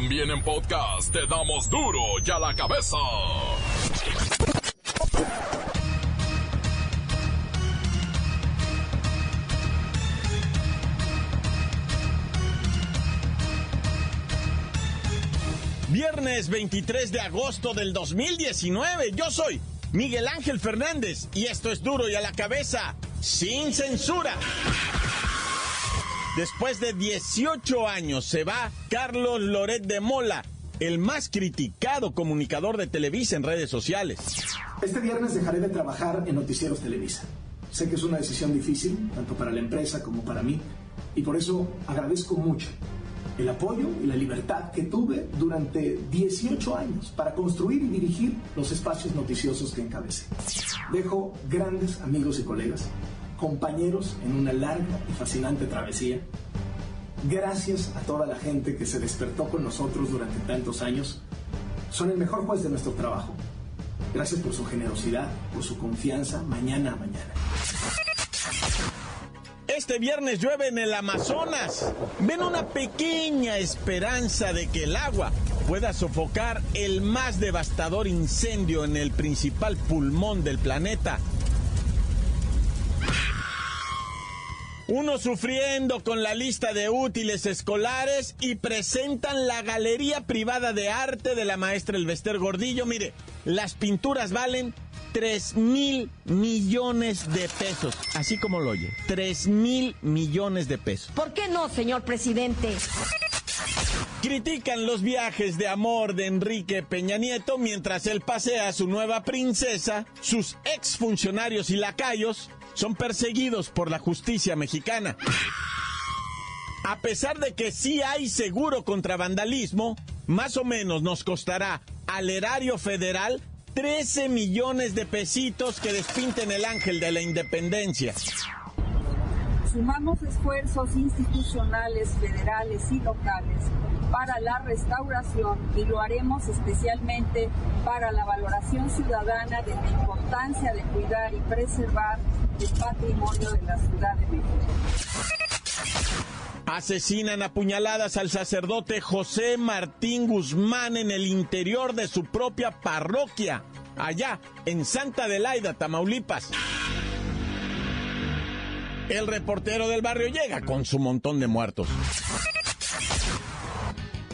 También en podcast te damos duro y a la cabeza. Viernes 23 de agosto del 2019. Yo soy Miguel Ángel Fernández y esto es duro y a la cabeza, sin censura. Después de 18 años se va Carlos Loret de Mola, el más criticado comunicador de Televisa en redes sociales. Este viernes dejaré de trabajar en Noticieros Televisa. Sé que es una decisión difícil, tanto para la empresa como para mí, y por eso agradezco mucho el apoyo y la libertad que tuve durante 18 años para construir y dirigir los espacios noticiosos que encabecé. Dejo grandes amigos y colegas, compañeros en una larga y fascinante travesía. Gracias a toda la gente que se despertó con nosotros durante tantos años. Son el mejor juez de nuestro trabajo. Gracias por su generosidad, por su confianza mañana a mañana. Este viernes llueve en el Amazonas. Ven una pequeña esperanza de que el agua pueda sofocar el más devastador incendio en el principal pulmón del planeta. Uno sufriendo con la lista de útiles escolares y presentan la galería privada de arte de la maestra Elvester Gordillo. Mire, las pinturas valen 3 mil millones de pesos. Así como lo oye, 3 mil millones de pesos. ¿Por qué no, señor presidente? Critican los viajes de amor de Enrique Peña Nieto mientras él pasea a su nueva princesa. Sus exfuncionarios y lacayos son perseguidos por la justicia mexicana. A pesar de que sí hay seguro contra vandalismo, más o menos nos costará al erario federal 13 millones de pesitos que despinten el ángel de la independencia. Sumamos esfuerzos institucionales, federales y locales para la restauración y lo haremos especialmente para la valoración ciudadana de la importancia de cuidar y preservar el patrimonio de la Ciudad de México. Asesinan a puñaladas al sacerdote José Martín Guzmán en el interior de su propia parroquia, allá en Santa Adelaida, Tamaulipas. El reportero del barrio llega con su montón de muertos.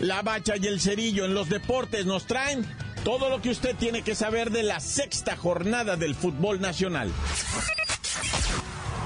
La bacha y el cerillo en los deportes nos traen todo lo que usted tiene que saber de la sexta jornada del fútbol nacional.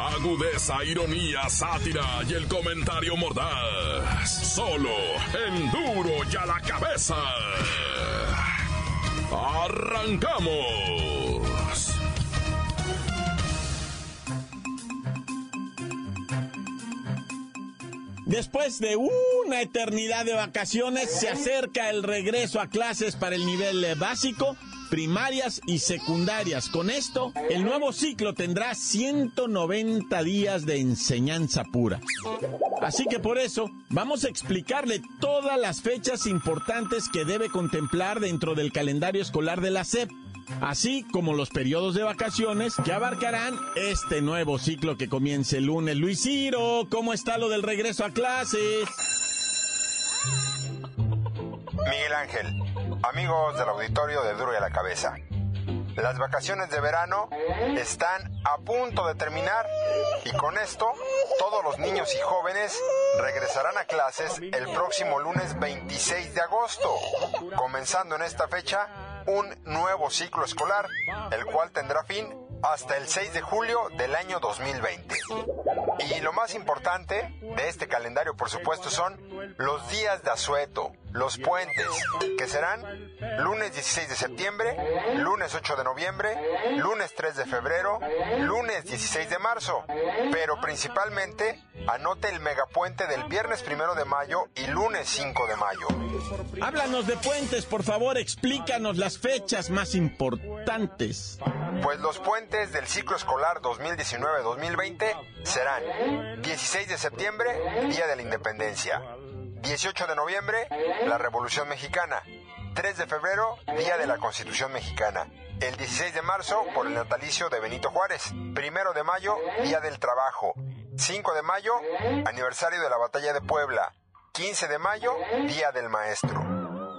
Agudeza, ironía, sátira y el comentario mordaz. Solo en duro y a la cabeza. ¡Arrancamos! Después de una eternidad de vacaciones, se acerca el regreso a clases para el nivel básico, primarias y secundarias. Con esto, el nuevo ciclo tendrá 190 días de enseñanza pura. Así que por eso, vamos a explicarle todas las fechas importantes que debe contemplar dentro del calendario escolar de la SEP así como los periodos de vacaciones que abarcarán este nuevo ciclo que comienza el lunes. Luis Ciro, ¿cómo está lo del regreso a clases? Miguel Ángel, amigos del auditorio de Duro y a la Cabeza. Las vacaciones de verano están a punto de terminar y con esto todos los niños y jóvenes regresarán a clases el próximo lunes 26 de agosto, comenzando en esta fecha un nuevo ciclo escolar, el cual tendrá fin hasta el 6 de julio del año 2020. Y lo más importante de este calendario, por supuesto, son los días de asueto, los puentes, que serán lunes 16 de septiembre, lunes 8 de noviembre, lunes 3 de febrero, lunes 16 de marzo, pero principalmente anote el megapuente del viernes 1 de mayo y lunes 5 de mayo. Háblanos de puentes, por favor, explícanos las fechas más importantes. Pues los puentes del ciclo escolar 2019-2020 serán 16 de septiembre, Día de la Independencia, 18 de noviembre, la Revolución Mexicana. 3 de febrero, Día de la Constitución Mexicana. El 16 de marzo, por el natalicio de Benito Juárez. 1 de mayo, Día del Trabajo. 5 de mayo, aniversario de la Batalla de Puebla. 15 de mayo, Día del Maestro.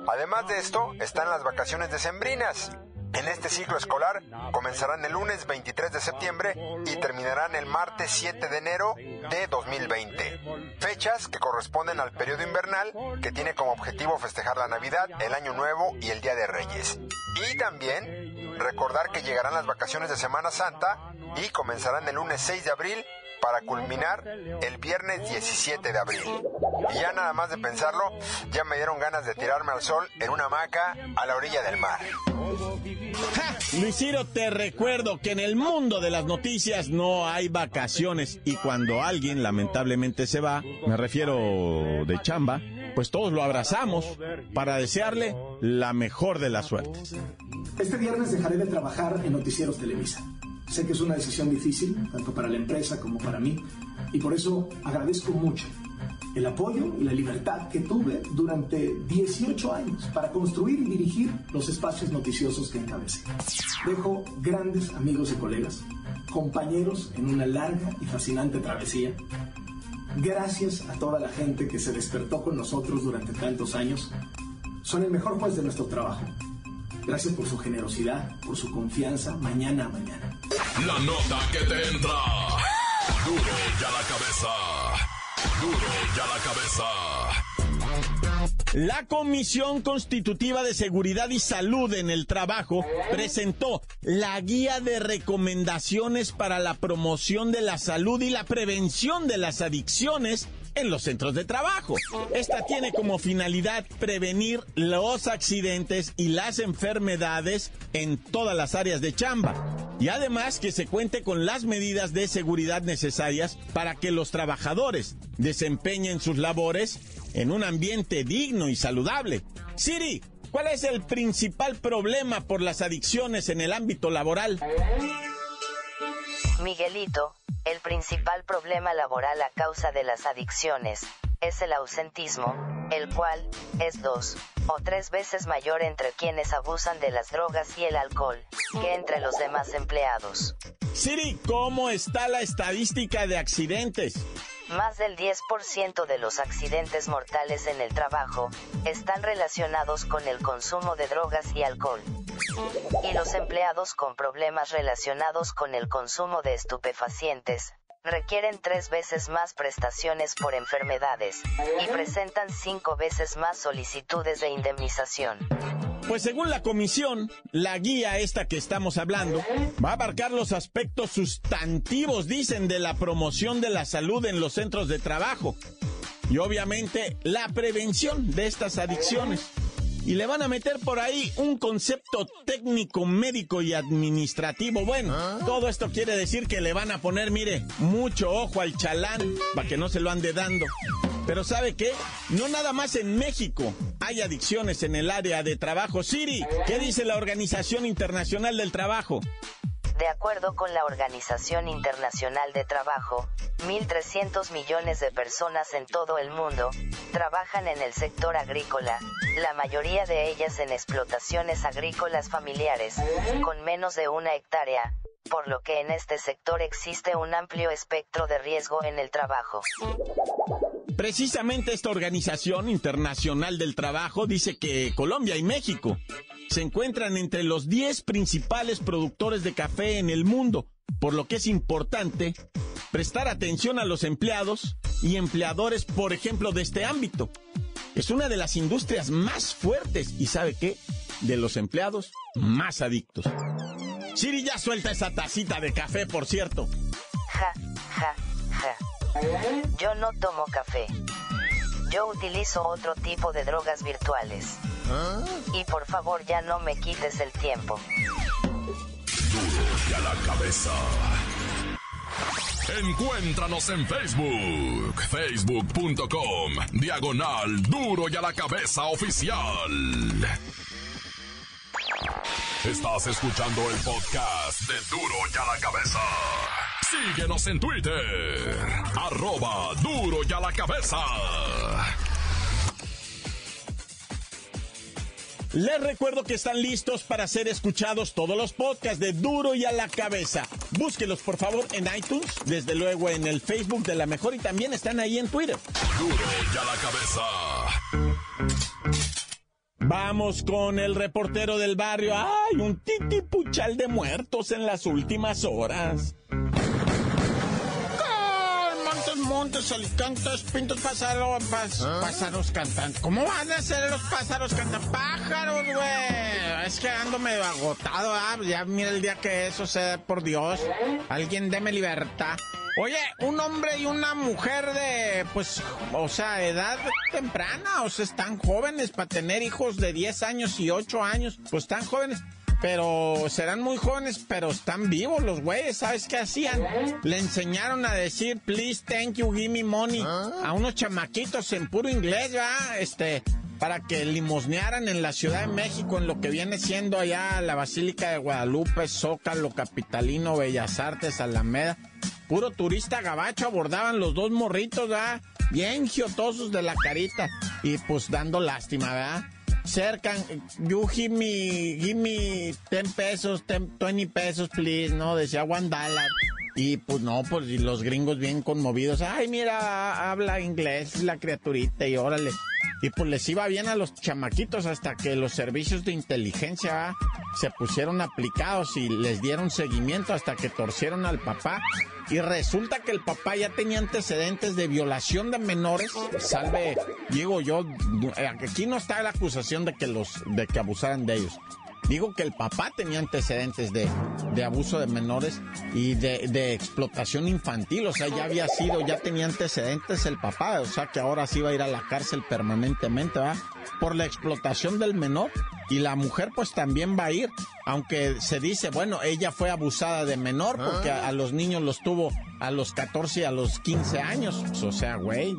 Además de esto, están las vacaciones decembrinas. En este ciclo escolar comenzarán el lunes 23 de septiembre y terminarán el martes 7 de enero de 2020. Fechas que corresponden al periodo invernal que tiene como objetivo festejar la Navidad, el Año Nuevo y el Día de Reyes. Y también recordar que llegarán las vacaciones de Semana Santa y comenzarán el lunes 6 de abril para culminar el viernes 17 de abril. Y ya nada más de pensarlo, ya me dieron ganas de tirarme al sol en una hamaca a la orilla del mar. ¡Ja! Luisiro, te recuerdo que en el mundo de las noticias no hay vacaciones y cuando alguien lamentablemente se va, me refiero de chamba, pues todos lo abrazamos para desearle la mejor de las suertes. Este viernes dejaré de trabajar en Noticieros Televisa. Sé que es una decisión difícil, tanto para la empresa como para mí, y por eso agradezco mucho el apoyo y la libertad que tuve durante 18 años para construir y dirigir los espacios noticiosos que encabecé. Dejo grandes amigos y colegas, compañeros en una larga y fascinante travesía. Gracias a toda la gente que se despertó con nosotros durante tantos años. Son el mejor juez de nuestro trabajo. Gracias por su generosidad, por su confianza mañana a mañana. La nota que te entra. Duro ya la cabeza. Duro ya la cabeza. La Comisión Constitutiva de Seguridad y Salud en el Trabajo presentó la guía de recomendaciones para la promoción de la salud y la prevención de las adicciones en los centros de trabajo. Esta tiene como finalidad prevenir los accidentes y las enfermedades en todas las áreas de chamba. Y además que se cuente con las medidas de seguridad necesarias para que los trabajadores desempeñen sus labores en un ambiente digno y saludable. Siri, ¿cuál es el principal problema por las adicciones en el ámbito laboral? Miguelito, el principal problema laboral a causa de las adicciones es el ausentismo, el cual es dos o tres veces mayor entre quienes abusan de las drogas y el alcohol que entre los demás empleados. Siri, ¿cómo está la estadística de accidentes? Más del 10% de los accidentes mortales en el trabajo están relacionados con el consumo de drogas y alcohol. Y los empleados con problemas relacionados con el consumo de estupefacientes requieren tres veces más prestaciones por enfermedades y presentan cinco veces más solicitudes de indemnización. Pues según la comisión, la guía esta que estamos hablando va a abarcar los aspectos sustantivos, dicen, de la promoción de la salud en los centros de trabajo y obviamente la prevención de estas adicciones. Y le van a meter por ahí un concepto técnico, médico y administrativo. Bueno, todo esto quiere decir que le van a poner, mire, mucho ojo al chalán para que no se lo ande dando. Pero ¿sabe qué? No nada más en México hay adicciones en el área de trabajo. Siri, ¿qué dice la Organización Internacional del Trabajo? De acuerdo con la Organización Internacional de Trabajo, 1.300 millones de personas en todo el mundo trabajan en el sector agrícola, la mayoría de ellas en explotaciones agrícolas familiares, con menos de una hectárea, por lo que en este sector existe un amplio espectro de riesgo en el trabajo. Precisamente esta Organización Internacional del Trabajo dice que Colombia y México se encuentran entre los 10 principales productores de café en el mundo, por lo que es importante prestar atención a los empleados y empleadores, por ejemplo, de este ámbito. Es una de las industrias más fuertes y ¿sabe qué? De los empleados más adictos. Siri ya suelta esa tacita de café, por cierto. Ja, ja, ja. Yo no tomo café. Yo utilizo otro tipo de drogas virtuales. Y por favor ya no me quites el tiempo. Duro y a la cabeza. Encuéntranos en Facebook, facebook.com, diagonal duro y a la cabeza oficial. Estás escuchando el podcast de duro y a la cabeza. Síguenos en Twitter, arroba duro y a la cabeza. Les recuerdo que están listos para ser escuchados todos los podcasts de Duro y a la cabeza. Búsquelos por favor en iTunes, desde luego en el Facebook de la mejor y también están ahí en Twitter. Duro y a la cabeza. Vamos con el reportero del barrio. ¡Ay, un titipuchal de muertos en las últimas horas! Montes, alicantes, pintos, pájaros, pájaros cantantes. ¿Cómo van a ser los pájaros cantantes? Pájaros, güey. Es que ando medio agotado, ¿ah? Ya mira el día que eso sea, por Dios. Alguien deme libertad. Oye, un hombre y una mujer de, pues, o sea, edad temprana, o sea, están jóvenes para tener hijos de 10 años y 8 años, pues están jóvenes pero serán muy jóvenes, pero están vivos los güeyes, ¿sabes qué hacían? Le enseñaron a decir, please, thank you, give me money, ah. a unos chamaquitos en puro inglés, ¿va? Este, para que limosnearan en la Ciudad de México, en lo que viene siendo allá la Basílica de Guadalupe, Zócalo, Capitalino, Bellas Artes, Alameda. Puro turista gabacho abordaban los dos morritos, ¿verdad? Bien giotosos de la carita. Y pues dando lástima, ¿verdad? Cercan, you give me, give me 10 pesos, 20 pesos, please, ¿no? Decía one dollar. Y pues no, pues los gringos bien conmovidos. Ay, mira, habla inglés la criaturita y órale. Y pues les iba bien a los chamaquitos hasta que los servicios de inteligencia se pusieron aplicados y les dieron seguimiento hasta que torcieron al papá. Y resulta que el papá ya tenía antecedentes de violación de menores. Salve, digo yo, eh, aquí no está la acusación de que los, de que abusaran de ellos. Digo que el papá tenía antecedentes de, de abuso de menores y de, de, explotación infantil, o sea, ya había sido, ya tenía antecedentes el papá, o sea, que ahora sí va a ir a la cárcel permanentemente, ¿va? Por la explotación del menor. Y la mujer pues también va a ir, aunque se dice, bueno, ella fue abusada de menor porque a, los niños los tuvo a los 14 y a los 15 años. Pues, o sea, güey,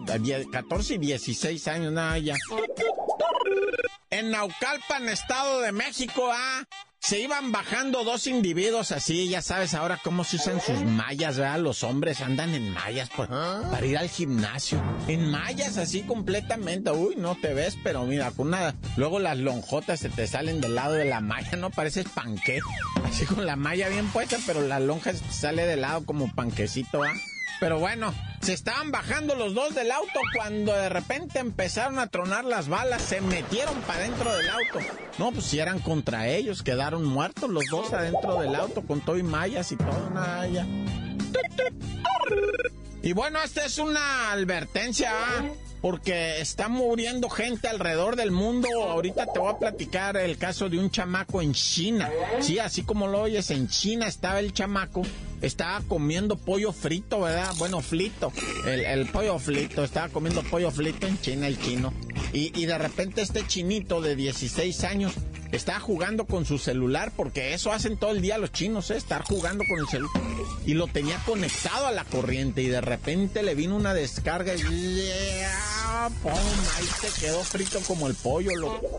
14 y 16 años, nada, ya. En Naucalpan, Estado de México, ah, se iban bajando dos individuos así, ya sabes ahora cómo se usan sus mallas, ¿verdad? Los hombres andan en mallas para ir al gimnasio. En mallas así completamente. Uy, no te ves, pero mira, con nada. Luego las lonjotas se te salen del lado de la malla, ¿no? Pareces panque. Así con la malla bien puesta, pero la lonja se sale del lado como panquecito, ¿ah? Pero bueno, se estaban bajando los dos del auto cuando de repente empezaron a tronar las balas, se metieron para dentro del auto. No, pues si eran contra ellos, quedaron muertos los dos adentro del auto con todo y mallas y todo, nada ya. Y bueno, esta es una advertencia. ¿ah? porque está muriendo gente alrededor del mundo. Ahorita te voy a platicar el caso de un chamaco en China. Sí, así como lo oyes, en China estaba el chamaco, estaba comiendo pollo frito, ¿verdad? Bueno, frito, el, pollo frito, estaba comiendo pollo frito en China, el chino. Y, y de repente este chinito de 16 años estaba jugando con su celular, porque eso hacen todo el día los chinos, ¿eh? estar jugando con el celular. Y lo tenía conectado a la corriente y de repente le vino una descarga y... ¡Pum! Ahí se quedó frito como el pollo.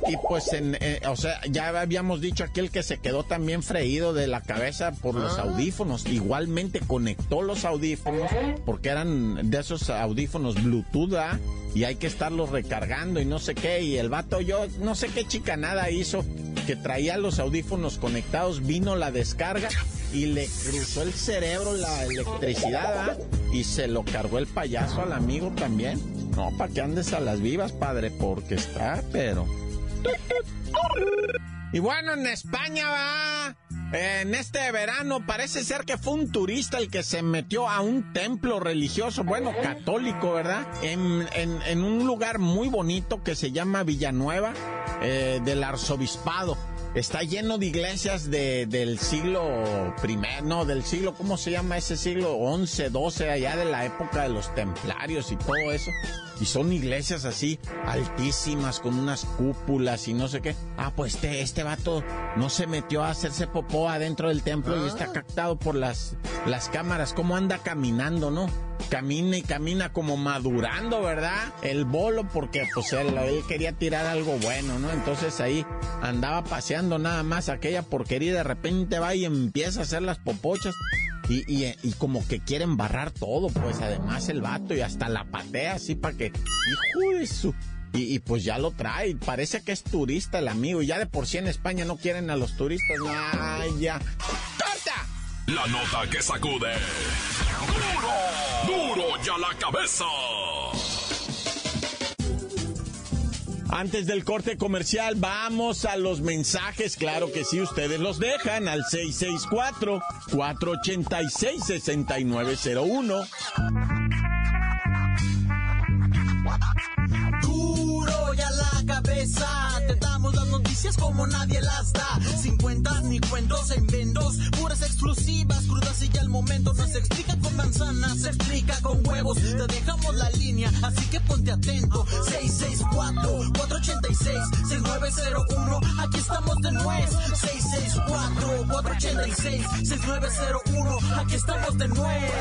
Y pues, en, eh, o sea, ya habíamos dicho aquel que se quedó también freído de la cabeza por los ah. audífonos. Igualmente conectó los audífonos, porque eran de esos audífonos Bluetooth, ¿ah? Y hay que estarlos recargando y no sé qué. Y el vato, yo no sé qué chica nada hizo, que traía los audífonos conectados, vino la descarga y le cruzó el cerebro la electricidad ¿ah? y se lo cargó el payaso al amigo también. No, para que andes a las vivas, padre, porque está, pero... Y bueno, en España va en este verano parece ser que fue un turista el que se metió a un templo religioso, bueno, católico, ¿verdad? En, un lugar muy bonito que se llama Villanueva eh, del Arzobispado. Está lleno de iglesias de, del siglo primero, no, del siglo, ¿cómo se llama ese siglo? 11, 12, allá de la época de los templarios y todo eso. Y son iglesias así, altísimas, con unas cúpulas y no sé qué. Ah, pues este, este vato no se metió a hacerse popó adentro del templo y está ah. captado por las, las cámaras. ¿Cómo anda caminando, no? Camina y camina como madurando, ¿verdad? El bolo porque pues él, quería tirar algo bueno, ¿no? Entonces ahí andaba paseando nada más aquella porquería y de repente va y empieza a hacer las popochas. Y, y, como que quieren barrar todo, pues además el vato y hasta la patea así para que... Hijo de su... Y, y, pues ya lo trae, parece que es turista el amigo, y ya de por sí en España no quieren a los turistas, ay, ya. ¡Corta! La nota que sacude. ¡Duro! ¡Duro ya la cabeza! Antes del corte comercial, vamos a los mensajes. Claro que sí, ustedes los dejan al 664-486-6901. Noticias como nadie las da. Sin cuentas ni cuentos en vendos, puras exclusivas, crudas y ya el momento. No se explica con manzanas, se explica con huevos. Te dejamos la línea, así que ponte atento. 664-486-6901, aquí estamos de nuez. 664-486-6901, aquí estamos de nuez.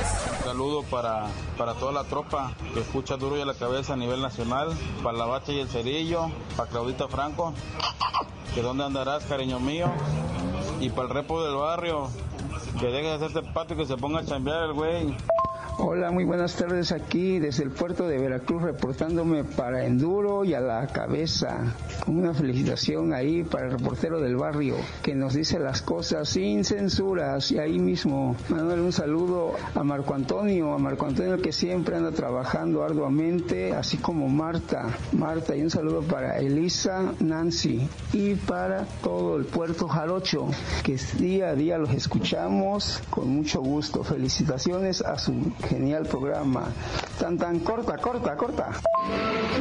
saludo para, para toda la tropa que escucha duro y a la cabeza a nivel nacional, para la bacha y el cerillo, para Claudita Franco, que dónde andarás, cariño mío, y para el repo del barrio, que deje de hacerte pato y que se ponga a chambear el güey. Hola, muy buenas tardes aquí desde el puerto de Veracruz reportándome para Enduro y a la cabeza. Una felicitación ahí para el reportero del barrio que nos dice las cosas sin censuras y ahí mismo. Manuel, un saludo a Marco Antonio, a Marco Antonio que siempre anda trabajando arduamente, así como Marta. Marta y un saludo para Elisa, Nancy y para todo el puerto Jarocho que día a día los escuchamos con mucho gusto. Felicitaciones a su Genial programa. Tan tan corta, corta, corta.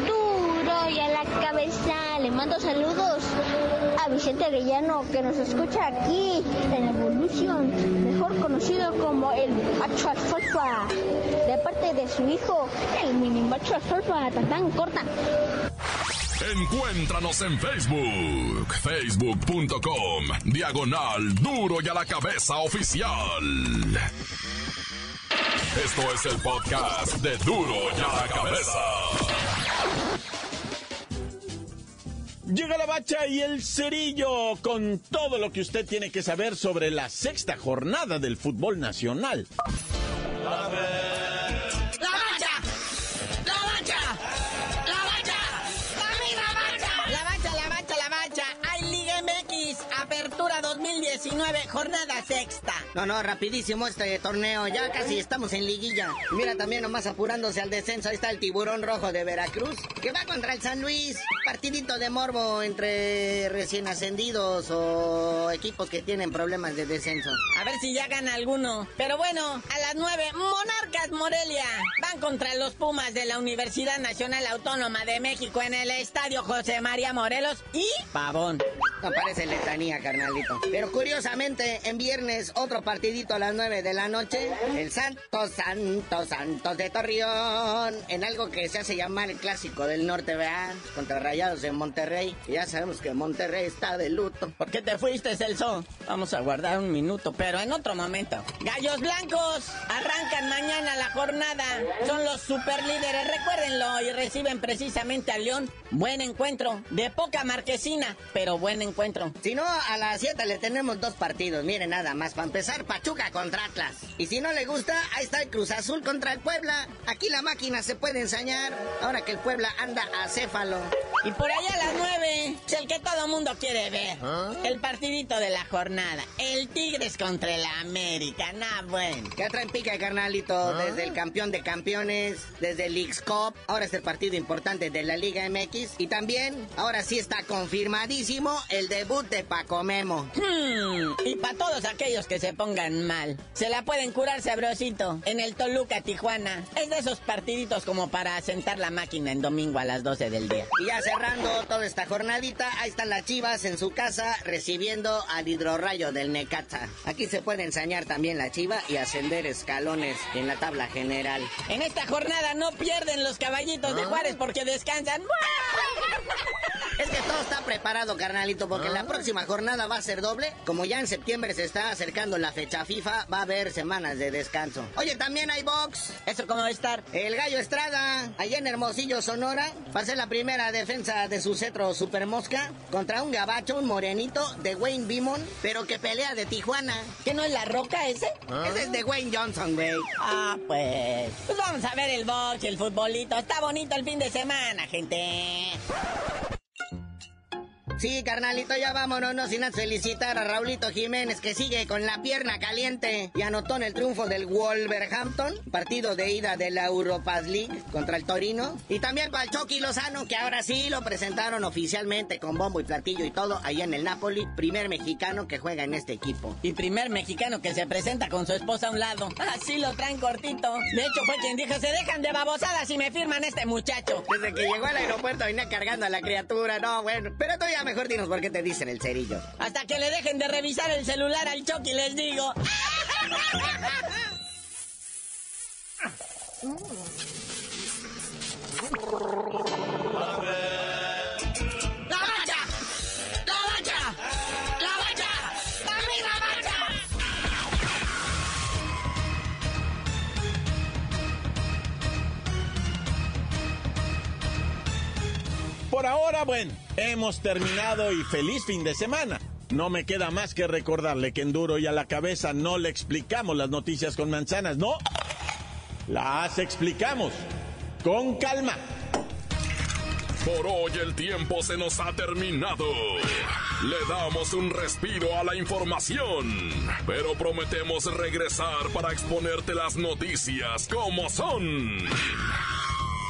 Duro y a la cabeza. Le mando saludos a Vicente Arellano que nos escucha aquí en Evolution, mejor conocido como el macho alfalfa, de parte de su hijo, el mini macho alfalfa, tan tan corta. Encuéntranos en Facebook, facebook.com, diagonal duro y a la cabeza oficial. Esto es el podcast de Duro ya la cabeza. Llega la bacha y el cerillo con todo lo que usted tiene que saber sobre la sexta jornada del fútbol nacional. Apertura 2019, jornada sexta. No, no, rapidísimo este torneo. Ya casi estamos en liguilla. Mira también nomás apurándose al descenso. Ahí está el tiburón rojo de Veracruz. Que va contra el San Luis. Partidito de morbo entre recién ascendidos o equipos que tienen problemas de descenso. A ver si ya gana alguno. Pero bueno, a las nueve, Monarcas Morelia. Van contra los Pumas de la Universidad Nacional Autónoma de México en el Estadio José María Morelos y Pavón. No parece letanía, carnalito. Pero curiosamente, en viernes, otro partidito a las 9 de la noche. El Santos, Santos, Santos de Torreón. En algo que se hace llamar el clásico del norte, ¿verdad? Contra Rayados en Monterrey. Y ya sabemos que Monterrey está de luto. ¿Por qué te fuiste, Celso? Vamos a guardar un minuto, pero en otro momento. Gallos Blancos arrancan mañana la jornada. Son los superlíderes, recuérdenlo. Y reciben precisamente a León. Buen encuentro. De poca marquesina, pero buen encuentro. Si no, a las 7 le tenemos dos partidos. Miren, nada más. Para empezar, Pachuca contra Atlas. Y si no le gusta, ahí está el Cruz Azul contra el Puebla. Aquí la máquina se puede ensañar. Ahora que el Puebla anda a céfalo. Y por allá a las 9, el que todo mundo quiere ver. ¿Ah? El partidito de la jornada. El Tigres contra el América. Nah, bueno. ¿Qué traen pica, carnalito? ¿Ah? Desde el campeón de campeones, desde el Leagues Cup. Ahora es el partido importante de la Liga MX. Y también, ahora sí está confirmadísimo el debut de Paco Memo. Hmm, y Para todos aquellos que se pongan mal, se la pueden curar sabrosito en el Toluca, Tijuana. Es de esos partiditos como para sentar la máquina en domingo a las 12 del día. Y ya cerrando toda esta jornadita, ahí están las chivas en su casa recibiendo al hidrorrayo del Necaxa. Aquí se puede ensañar también la chiva y ascender escalones en la tabla general. En esta jornada no pierden los caballitos de Juárez porque descansan. Es que todo está preparado, carnalito, porque la próxima jornada va a ser doble. Como ya en septiembre se está acercando la fecha FIFA, va a haber semanas de descanso. Oye, también hay box. ¿Eso cómo va a estar? El Gallo Estrada, allá en Hermosillo, Sonora, va a ser la primera defensa de su cetro Super Mosca contra un gabacho, un morenito de Wayne Bimon, pero que pelea de Tijuana. ¿Que no es la roca ese? Ese es de Wayne Johnson, güey. Ah, pues. Pues vamos a ver el box y el futbolito. Está bonito el fin de semana, gente. Sí, carnalito, ya vámonos, no sin felicitar a Raulito Jiménez que sigue con la pierna caliente y anotó en el triunfo del Wolverhampton, partido de ida de la Europa League contra el Torino. Y también para el Chucky Lozano, que ahora sí lo presentaron oficialmente con bombo y platillo y todo ahí en el Napoli, primer mexicano que juega en este equipo. Y primer mexicano que se presenta con su esposa a un lado. Así lo traen cortito. De hecho, fue quien dijo, se dejan de babosadas y me firman este muchacho. Desde que llegó al aeropuerto venía cargando a la criatura, no, bueno, pero todavía mejor dinos por qué te dicen el cerillo. Hasta que le dejen de revisar el celular al Chucky, les digo. ¡La bacha! ¡La bacha! ¡La bacha! ¡Dame la bacha! Por ahora, bueno, hemos terminado y feliz fin de semana. No me queda más que recordarle que en duro y a la cabeza no le explicamos las noticias con manzanas, no. Las explicamos con calma. Por hoy el tiempo se nos ha terminado. Le damos un respiro a la información, pero prometemos regresar para exponerte las noticias como son.